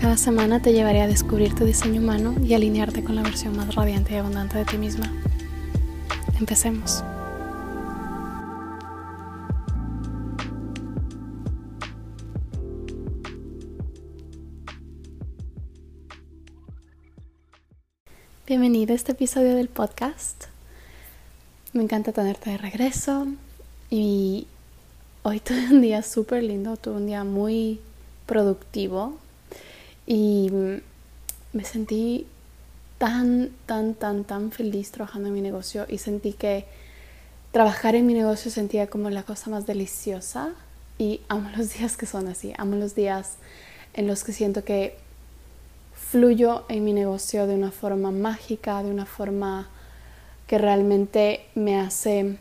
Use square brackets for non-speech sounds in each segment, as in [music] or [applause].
Cada semana te llevaré a descubrir tu diseño humano y alinearte con la versión más radiante y abundante de ti misma. Empecemos. Bienvenido a este episodio del podcast. Me encanta tenerte de regreso y hoy tuve un día súper lindo, tuve un día muy productivo, y me sentí tan, tan, tan, tan feliz trabajando en mi negocio y sentí que trabajar en mi negocio sentía como la cosa más deliciosa y amo [laughs] los días que son así, amo los días en los que siento que fluyo en mi negocio de una forma mágica, de una forma que realmente me hace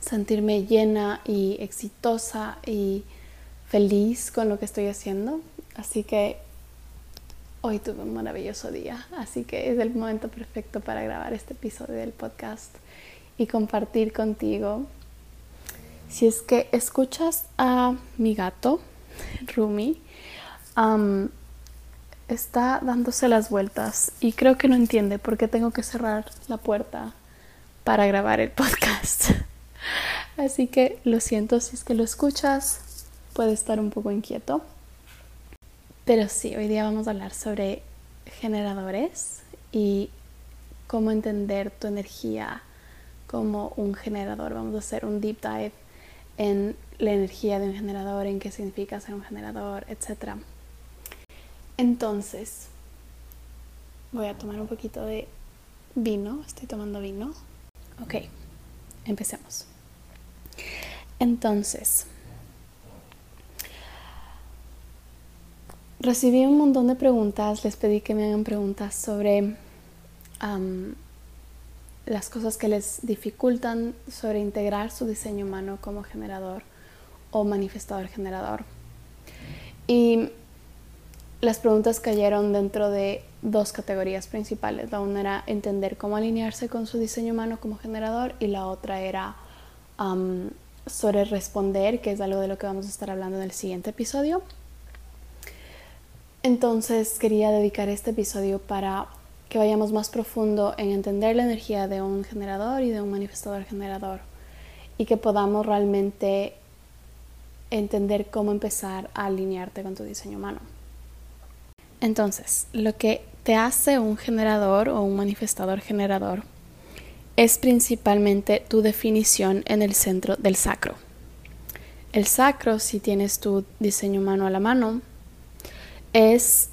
sentirme llena y exitosa y feliz con lo que estoy haciendo. Así que Hoy tuve un maravilloso día, así que es el momento perfecto para grabar este episodio del podcast y compartir contigo. Si es que escuchas a mi gato, Rumi, está dándose las vueltas y creo que no entiende por qué tengo que cerrar la puerta para grabar el podcast. [laughs] Así que lo siento si es que lo escuchas, puede estar un poco inquieto. Pero sí, hoy día vamos a hablar sobre generadores y cómo entender tu energía como un generador. Vamos a hacer un deep dive en la energía de un generador, en qué significa ser un generador, etc. Entonces, voy a tomar un poquito de vino. Estoy tomando vino. Ok, empecemos. Entonces, recibí un montón de preguntas, les pedí que me hagan preguntas sobre las cosas que les dificultan sobre integrar su diseño humano como generador o manifestador generador. Y las preguntas cayeron dentro de dos categorías principales. La una era entender cómo alinearse con su diseño humano como generador y la otra era sobre responder, que es algo de lo que vamos a estar hablando en el siguiente episodio. Entonces quería dedicar este episodio para que vayamos más profundo en entender la energía de un generador y de un manifestador generador y que podamos realmente entender cómo empezar a alinearte con tu diseño humano. Entonces, lo que te hace un generador o un manifestador generador es principalmente tu definición en el centro del sacro. El sacro, si tienes tu diseño humano a la mano, es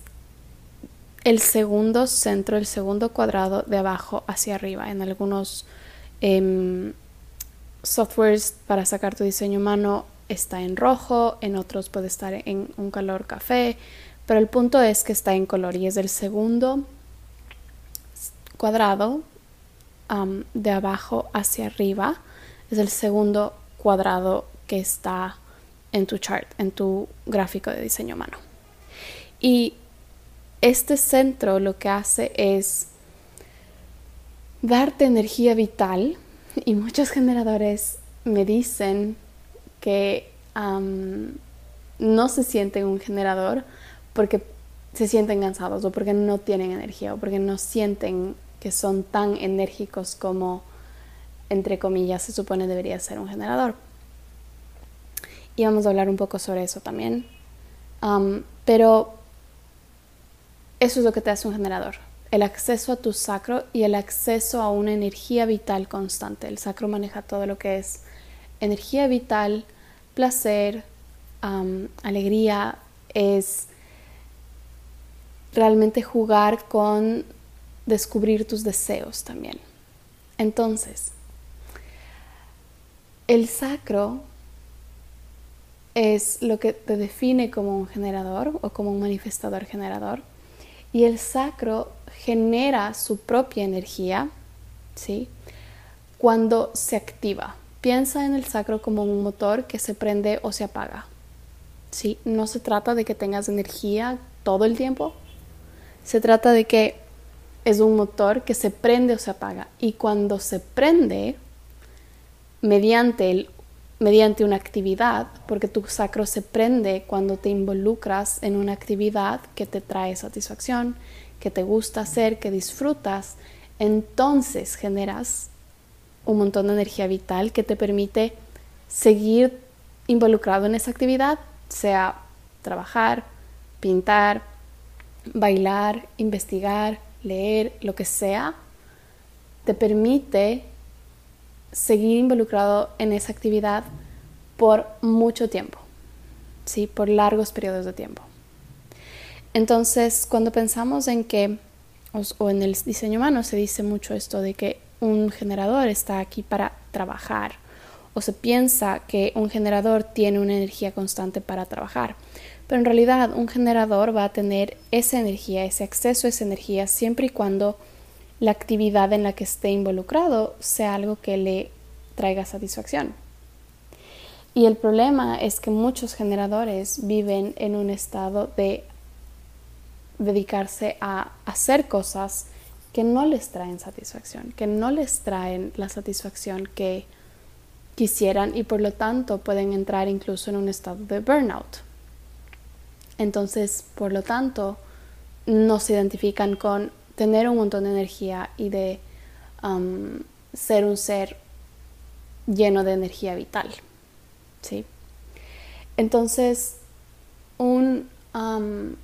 el segundo centro, el segundo cuadrado de abajo hacia arriba. En algunos em, softwares para sacar tu diseño humano está en rojo, en otros puede estar en un color café, pero el punto es que está en color y es el segundo cuadrado de abajo hacia arriba. Es el segundo cuadrado que está en tu chart, en tu gráfico de diseño humano. Y este centro lo que hace es darte energía vital [laughs] y muchos generadores me dicen que no se sienten un generador porque se sienten cansados o porque no tienen energía o porque no sienten que son tan enérgicos como entre comillas se supone debería ser un generador. Y vamos a hablar un poco sobre eso también. pero eso es lo que te hace un generador. El acceso a tu sacro y el acceso a una energía vital constante. El sacro maneja todo lo que es energía vital, placer, alegría. Es realmente jugar con descubrir tus deseos también. Entonces, el sacro es lo que te define como un generador o como un manifestador generador y el sacro genera su propia energía, ¿sí? Cuando se activa. Piensa en el sacro como un motor que se prende o se apaga. ¿sí? No se trata de que tengas energía todo el tiempo. Se trata de que es un motor que se prende o se apaga. Y cuando se prende, mediante, el, mediante una actividad, porque tu sacro se prende cuando te involucras en una actividad que te trae satisfacción, que te gusta hacer, que disfrutas, entonces generas un montón de energía vital que te permite seguir involucrado en esa actividad sea trabajar, pintar, bailar, investigar, leer, lo que sea, te permite seguir involucrado en esa actividad por mucho tiempo, ¿sí? por largos periodos de tiempo. Entonces, cuando pensamos en que, o, en el diseño humano se dice mucho esto de que un generador está aquí para trabajar, o se piensa que un generador tiene una energía constante para trabajar. Pero en realidad un generador va a tener esa energía, ese acceso a esa energía siempre y cuando la actividad en la que esté involucrado sea algo que le traiga satisfacción. Y el problema es que muchos generadores viven en un estado de dedicarse a hacer cosas que no les traen satisfacción, que no les traen la satisfacción que quisieran y por lo tanto pueden entrar incluso en un estado de burnout. Entonces, por lo tanto, no se identifican con tener un montón de energía y de um, ser un ser lleno de energía vital. ¿sí? Entonces, un um,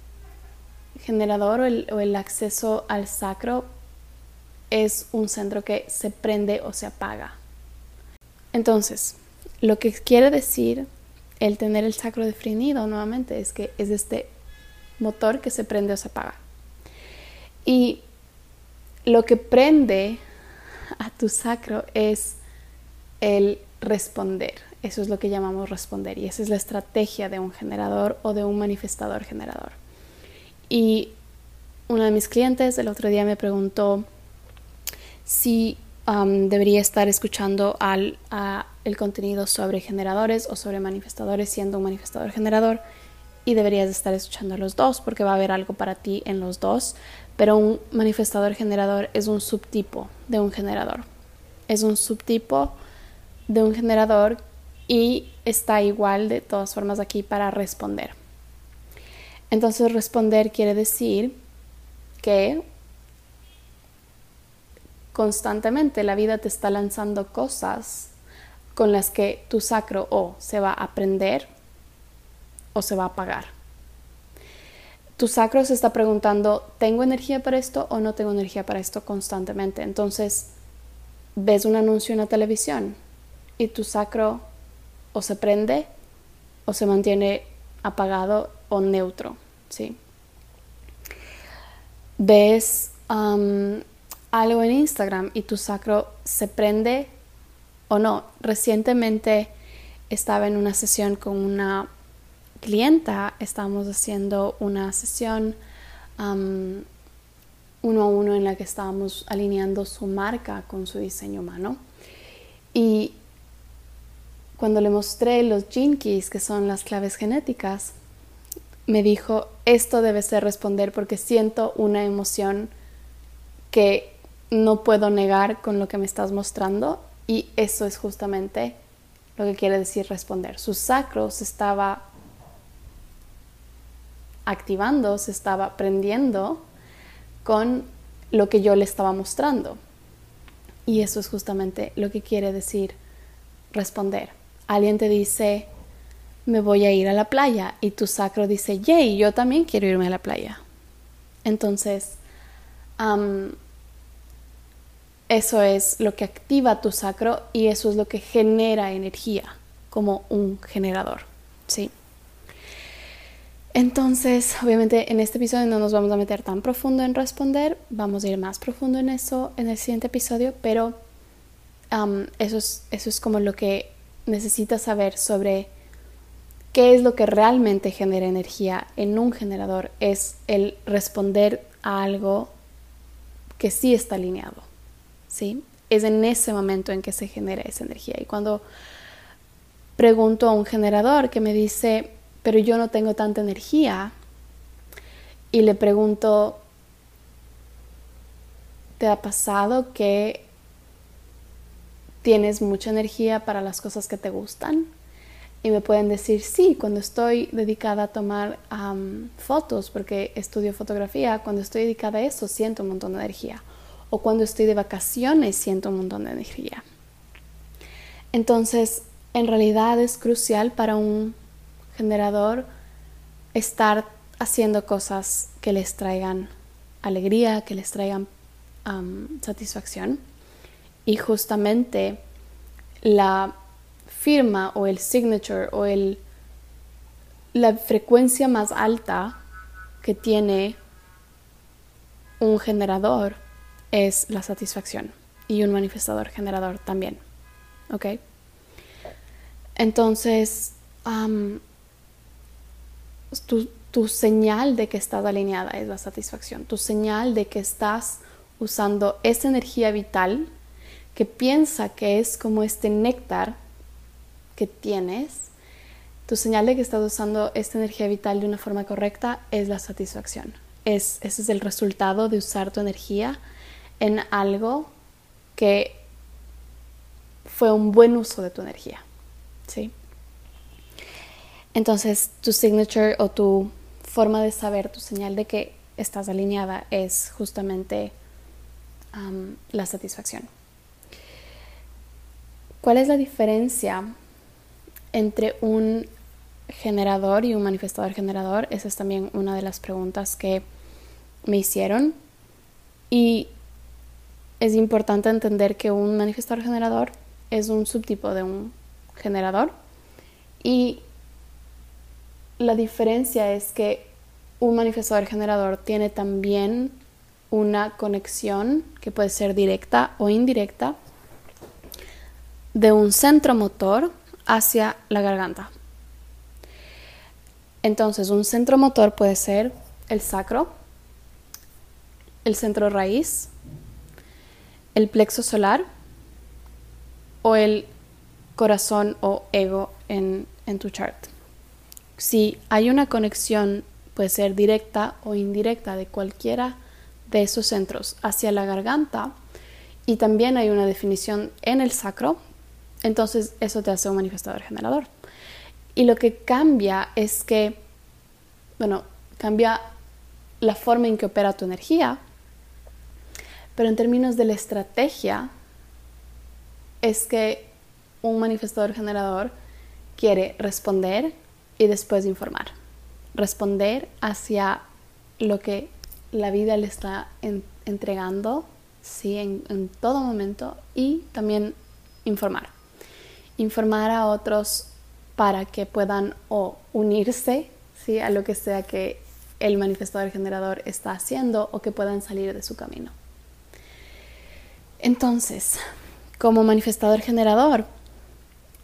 generador o el acceso al sacro es un centro que se prende o se apaga. Entonces, lo que quiere decir el tener el sacro definido nuevamente es que es este motor que se prende o se apaga. Y lo que prende a tu sacro es el responder. Eso es lo que llamamos responder y esa es la estrategia de un generador o de un manifestador generador. Y uno de mis clientes el otro día me preguntó si debería estar escuchando al, el contenido sobre generadores o sobre manifestadores siendo un manifestador generador y deberías estar escuchando los dos porque va a haber algo para ti en los dos, pero un manifestador generador es un subtipo de un generador. Es un subtipo de un generador y está igual de todas formas aquí para responder. Entonces responder quiere decir que constantemente la vida te está lanzando cosas con las que tu sacro o se va a aprender o se va a apagar. Tu sacro se está preguntando, ¿tengo energía para esto o no tengo energía para esto constantemente? Entonces, ves un anuncio en la televisión y tu sacro o se prende o se mantiene apagado o neutro, ¿sí? Ves algo en Instagram y tu sacro se prende o no. Recientemente estaba en una sesión con una clienta, estábamos haciendo una sesión uno a uno en la que estábamos alineando su marca con su diseño humano. Y cuando le mostré los gene keys, que son las claves genéticas, me dijo, esto debe ser responder porque siento una emoción que no puedo negar con lo que me estás mostrando y eso es justamente lo que quiere decir responder. Su sacro se estaba activando, se estaba prendiendo con lo que yo le estaba mostrando. Y eso es justamente lo que quiere decir responder. Alguien te dice, me voy a ir a la playa y tu sacro dice, yay, yo también quiero irme a la playa. Entonces, eso es lo que activa tu sacro y eso es lo que genera energía como un generador, ¿sí? Entonces, obviamente en este episodio no nos vamos a meter tan profundo en responder, vamos a ir más profundo en eso en el siguiente episodio, pero eso, es, eso es como lo que necesitas saber sobre qué es lo que realmente genera energía en un generador, es el responder a algo que sí está alineado. ¿sí? Es en ese momento en que se genera esa energía. Y cuando pregunto a un generador que me dice, pero yo no tengo tanta energía, y le pregunto, ¿te ha pasado que tienes mucha energía para las cosas que te gustan? Y me pueden decir, sí, cuando estoy dedicada a tomar fotos, porque estudio fotografía, cuando estoy dedicada a eso siento un montón de energía. O cuando estoy de vacaciones siento un montón de energía. Entonces, en realidad es crucial para un generador estar haciendo cosas que les traigan alegría, que les traigan satisfacción. Y justamente la firma o el signature o el, la frecuencia más alta que tiene un generador es la satisfacción y un manifestador generador también. ¿Ok? Entonces, tu, tu señal de que estás alineada es la satisfacción. Tu señal de que estás usando esa energía vital que piensa que es como este néctar que tienes, tu señal de que estás usando esta energía vital de una forma correcta es la satisfacción. Es, ese es el resultado de usar tu energía en algo que fue un buen uso de tu energía. ¿sí? Entonces, tu signature o tu forma de saber, tu señal de que estás alineada es justamente la satisfacción. ¿Cuál es la diferencia entre un generador y un manifestador generador? Esa es también una de las preguntas que me hicieron. Y es importante entender que un manifestador generador es un subtipo de un generador. Y la diferencia es que un manifestador generador tiene también una conexión que puede ser directa o indirecta de un centro motor hacia la garganta. Entonces, un centro motor puede ser el sacro, el centro raíz, el plexo solar o el corazón o ego en, en tu chart. Si hay una conexión, puede ser directa o indirecta de cualquiera de esos centros hacia la garganta, y también hay una definición en el sacro, entonces eso te hace un manifestador generador. Y lo que cambia es que, bueno, cambia la forma en que opera tu energía, pero en términos de la estrategia, es que un manifestador generador quiere responder y después informar. Responder hacia lo que la vida le está entregando, sí, en, en todo momento y también informar informar a otros para que puedan o unirse ¿sí? a lo que sea que el manifestador generador está haciendo o que puedan salir de su camino. Entonces, como manifestador generador,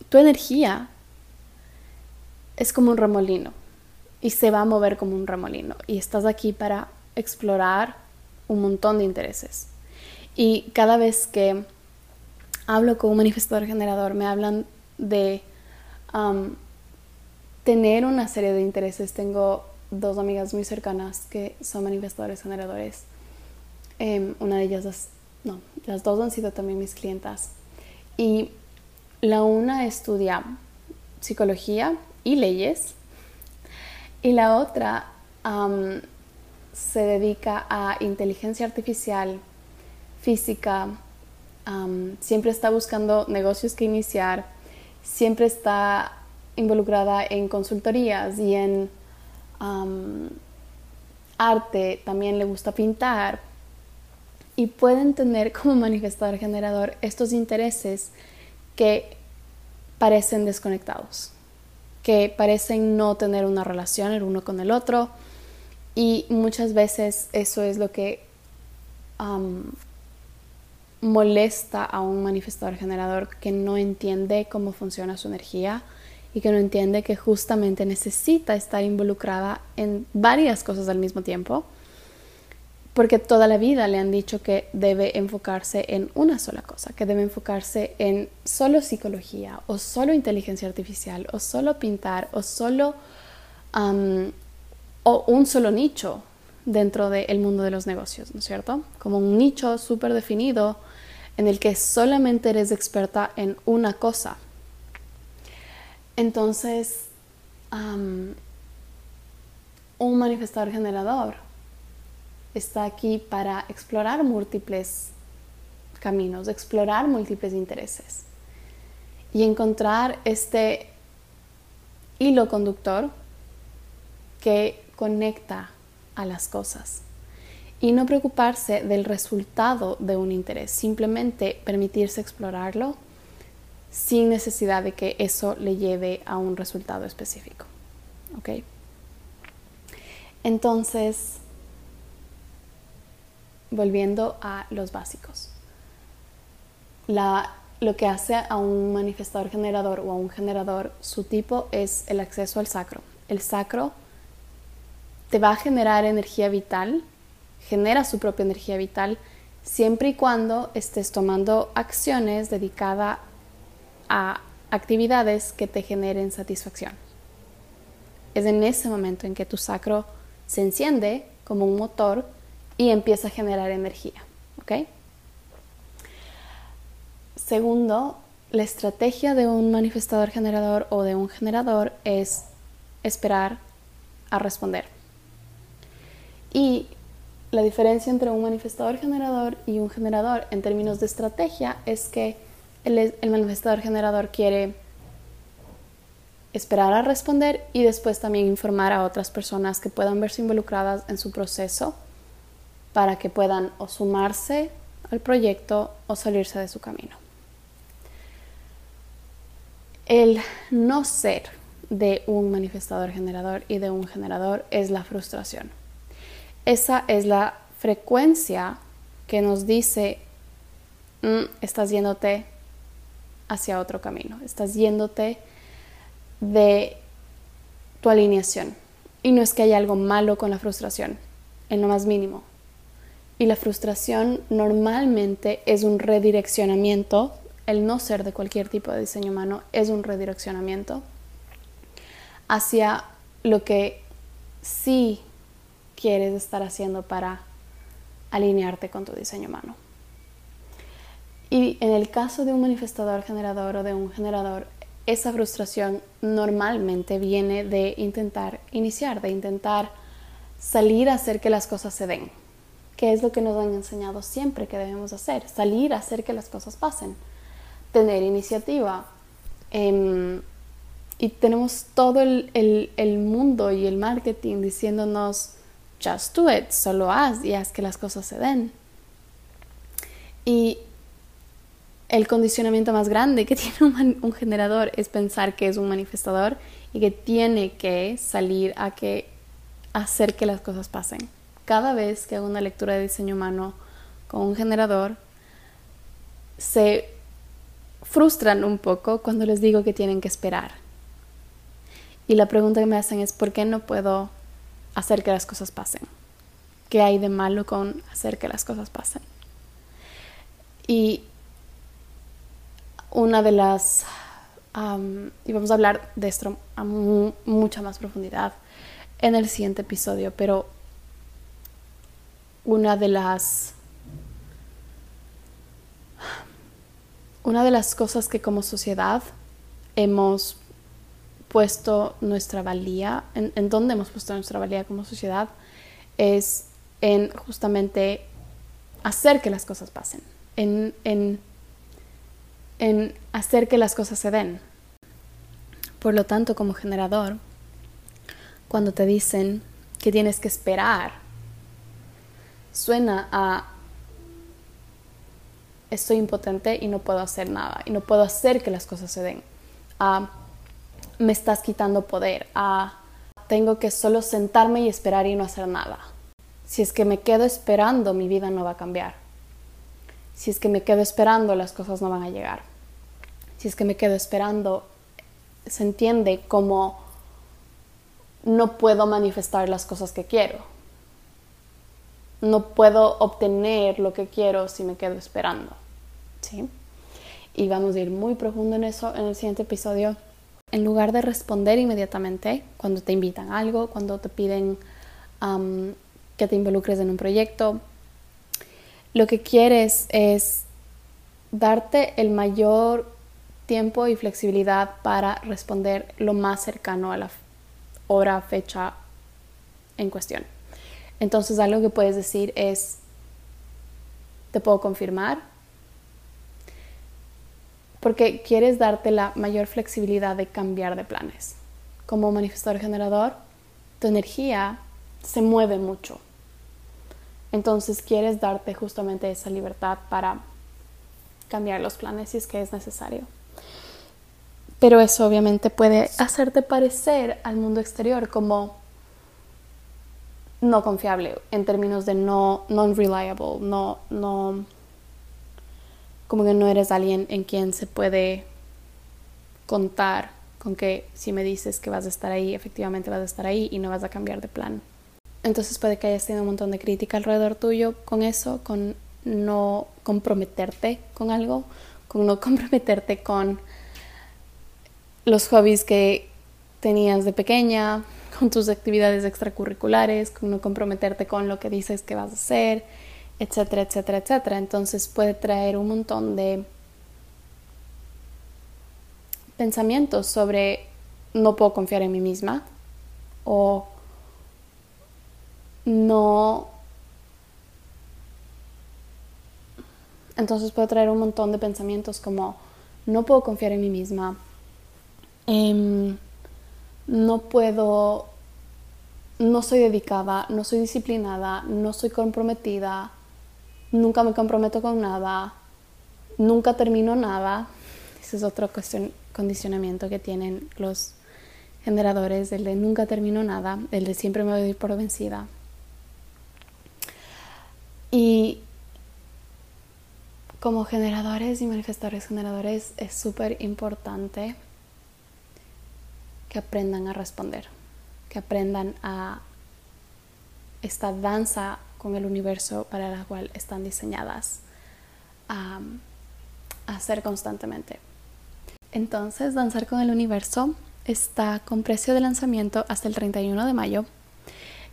tu energía es como un remolino y se va a mover como un remolino y estás aquí para explorar un montón de intereses. Y cada vez que hablo con un manifestador generador, me hablan de tener una serie de intereses. Tengo dos amigas muy cercanas que son manifestadores generadores. Em, una de ellas, no, las dos han sido también mis clientas. Y la una estudia psicología y leyes. Y la otra se dedica a inteligencia artificial, física, siempre está buscando negocios que iniciar, siempre está involucrada en consultorías y en arte, también le gusta pintar. Y pueden tener como manifestador generador estos intereses que parecen desconectados, que parecen no tener una relación el uno con el otro. Y muchas veces eso es lo que molesta a un manifestador generador que no entiende cómo funciona su energía y que no entiende que justamente necesita estar involucrada en varias cosas al mismo tiempo porque toda la vida le han dicho que debe enfocarse en una sola cosa, que debe enfocarse en solo psicología o solo inteligencia artificial o solo pintar o solo o un solo nicho dentro del mundo de los negocios, ¿no es cierto? Como un nicho súper definido en el que solamente eres experta en una cosa. Entonces, un manifestador generador está aquí para explorar múltiples caminos, explorar múltiples intereses y encontrar este hilo conductor que conecta a las cosas y no preocuparse del resultado de un interés, simplemente permitirse explorarlo sin necesidad de que eso le lleve a un resultado específico. ¿Ok? Entonces, volviendo a los básicos. lo que hace a un manifestador generador o a un generador su tipo es el acceso al sacro. El sacro te va a generar energía vital, genera su propia energía vital, siempre y cuando estés tomando acciones dedicadas a actividades que te generen satisfacción. Es en ese momento en que tu sacro se enciende como un motor y empieza a generar energía. Segundo, la estrategia de un manifestador generador o de un generador es esperar a responder. Y la diferencia entre un manifestador generador y un generador en términos de estrategia es que el, manifestador generador quiere esperar a responder y después también informar a otras personas que puedan verse involucradas en su proceso para que puedan sumarse al proyecto o salirse de su camino. El no ser de un manifestador generador y de un generador es la frustración. Esa es la frecuencia que nos dice, mm, estás yéndote hacia otro camino, estás yéndote de tu alineación. Y no es que haya algo malo con la frustración, en lo más mínimo. Y la frustración normalmente es un redireccionamiento, el no ser de cualquier tipo de diseño humano es un redireccionamiento hacia lo que sí quieres estar haciendo para alinearte con tu diseño humano. Y en el caso de un manifestador generador o de un generador, esa frustración normalmente viene de intentar iniciar, de intentar salir a hacer que las cosas se den, que es lo que nos han enseñado siempre que debemos hacer, salir a hacer que las cosas pasen, tener iniciativa. Em, y tenemos todo el, mundo y el marketing diciéndonos, just do it, solo haz y haz que las cosas se den. Y el condicionamiento más grande que [laughs] tiene un, generador es pensar que es un manifestador y que tiene que salir a que hacer que las cosas pasen. Cada vez que hago una lectura de diseño humano con un generador, se frustran un poco cuando les digo que tienen que esperar. Y la pregunta que me hacen es, ¿por qué no puedo hacer que las cosas pasen. ¿Qué hay de malo con hacer que las cosas pasen? Y una de las, y vamos a hablar de esto a mucha más profundidad en el siguiente episodio, pero una de las, una de las cosas que como sociedad hemos puesto nuestra valía, en, en dónde hemos puesto nuestra valía como sociedad, es en justamente hacer que las cosas pasen, en, en, en hacer que las cosas se den. Por lo tanto, como generador, cuando te dicen que tienes que esperar, suena a estoy impotente y no puedo hacer nada, y no puedo hacer que las cosas se den. A me estás quitando poder, a tengo que solo sentarme y esperar y no hacer nada. Si es que me quedo esperando, mi vida no va a cambiar. Si es que me quedo esperando, las cosas no van a llegar. Si es que me quedo esperando, se entiende como no puedo manifestar las cosas que quiero. No puedo obtener lo que quiero si me quedo esperando. ¿Sí? Y vamos a ir muy profundo en eso en el siguiente episodio. En lugar de responder inmediatamente cuando te invitan algo, cuando te piden que te involucres en un proyecto, lo que quieres es darte el mayor tiempo y flexibilidad para responder lo más cercano a la hora, fecha en cuestión. Entonces algo que puedes decir es, te puedo confirmar, porque quieres darte la mayor flexibilidad de cambiar de planes. Como manifestador generador, tu energía se mueve mucho. Entonces quieres darte justamente esa libertad para cambiar los planes si es que es necesario. Pero eso obviamente puede hacerte parecer al mundo exterior como no confiable en términos de no non-reliable, no, no, como que no eres alguien en quien se puede contar con que si me dices que vas a estar ahí, efectivamente vas a estar ahí y no vas a cambiar de plan. Entonces puede que hayas tenido un montón de crítica alrededor tuyo con eso, con no comprometerte con algo, con no [laughs] comprometerte con los hobbies que tenías de pequeña, con tus actividades extracurriculares, con no comprometerte con lo que dices que vas a hacer, etcétera, etcétera, etcétera. Entonces puede traer un montón de pensamientos sobre no puedo confiar en mí misma o no... Entonces puede traer un montón de pensamientos como no puedo confiar en mí misma, Em, no puedo, no soy dedicada, no soy disciplinada, no soy comprometida, nunca me comprometo con nada, nunca termino nada. Ese es otro condicionamiento que tienen los generadores, el de nunca termino nada, el de siempre me voy a ir por vencida. Y como generadores y manifestadores generadores es súper importante que aprendan a responder, que aprendan a esta danza con el universo para la cual están diseñadas a, hacer constantemente. Entonces, Danzar con el Universo está con precio de lanzamiento hasta el 31 de mayo.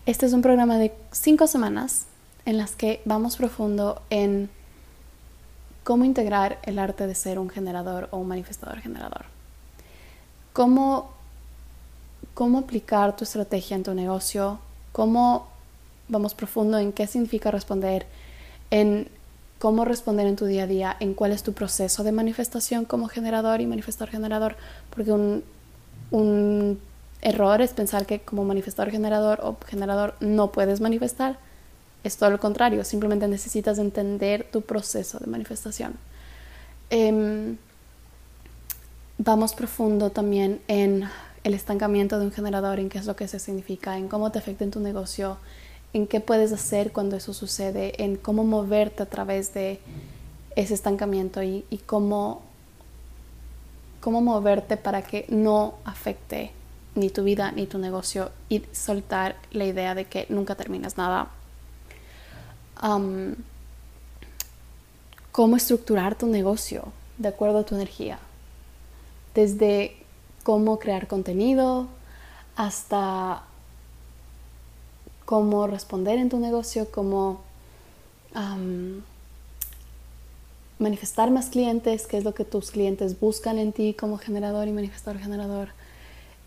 Este es un programa de cinco semanas en las que vamos profundo en cómo integrar el arte de ser un generador o un manifestador generador. Cómo cómo aplicar tu estrategia en tu negocio, cómo vamos profundo en qué significa responder, en cómo responder en tu día a día, en cuál es tu proceso de manifestación como generador y manifestador generador, porque un, un error es pensar que como manifestador generador o generador no puedes manifestar. Es todo lo contrario, simplemente necesitas entender tu proceso de manifestación. Em, vamos profundo también en el estancamiento de un generador, en qué es lo que se significa, en cómo te afecta en tu negocio, en qué puedes hacer cuando eso sucede, en cómo moverte a través de ese estancamiento y, cómo, cómo moverte para que no afecte ni tu vida ni tu negocio y soltar la idea de que nunca terminas nada. cómo estructurar tu negocio de acuerdo a tu energía. Desde cómo crear contenido, hasta cómo responder en tu negocio, cómo manifestar más clientes, qué es lo que tus clientes buscan en ti como generador y manifestador generador,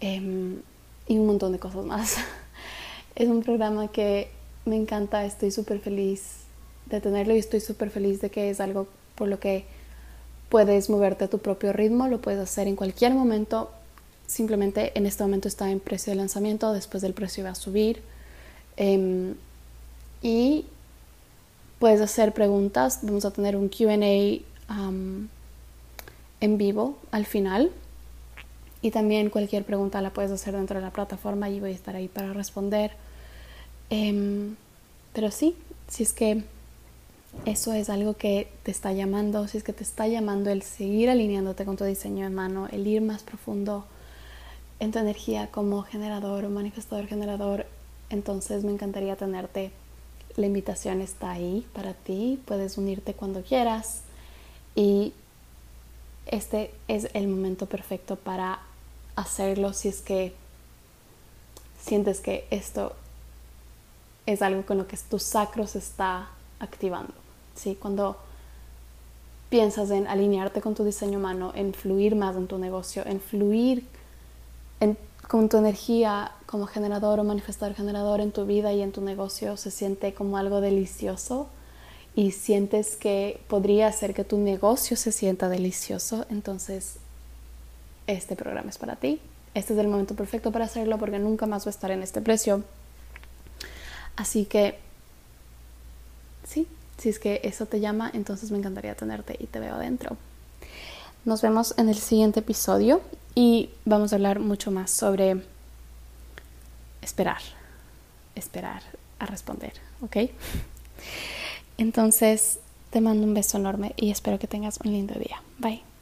em, y un montón de cosas más. [laughs] es un programa que me encanta, estoy súper feliz de tenerlo y estoy súper feliz de que es algo por lo que puedes moverte a tu propio ritmo, lo puedes hacer en cualquier momento simplemente en este momento está en precio de lanzamiento, después del precio va a subir. Em, y puedes hacer preguntas, vamos a tener un QA en vivo al final. Y también cualquier pregunta la puedes hacer dentro de la plataforma y voy a estar ahí para responder. Em, pero sí, si es que eso es algo que te está llamando, si es que te está llamando el seguir alineándote con tu diseño de mano, el ir más profundo, en tu energía como generador o manifestador generador, entonces me encantaría tenerte la invitación está ahí para ti, puedes unirte cuando quieras y este es el momento perfecto para hacerlo si es que sientes que esto es algo con lo que tu sacro se está activando. ¿sí? Cuando piensas en alinearte con tu diseño humano, en fluir más en tu negocio, en fluir con tu energía como generador o manifestador generador en tu vida y en tu negocio, se siente como algo delicioso y sientes que podría hacer que tu negocio se sienta delicioso, entonces este programa es para ti. Este es el momento perfecto para hacerlo porque nunca más va a estar en este precio. Así que, sí, si es que eso te llama, entonces me encantaría tenerte y te veo adentro. Nos vemos en el siguiente episodio y vamos a hablar mucho más sobre esperar, esperar a responder, ¿ok? Entonces, te mando un beso enorme y espero que tengas un lindo día. Bye.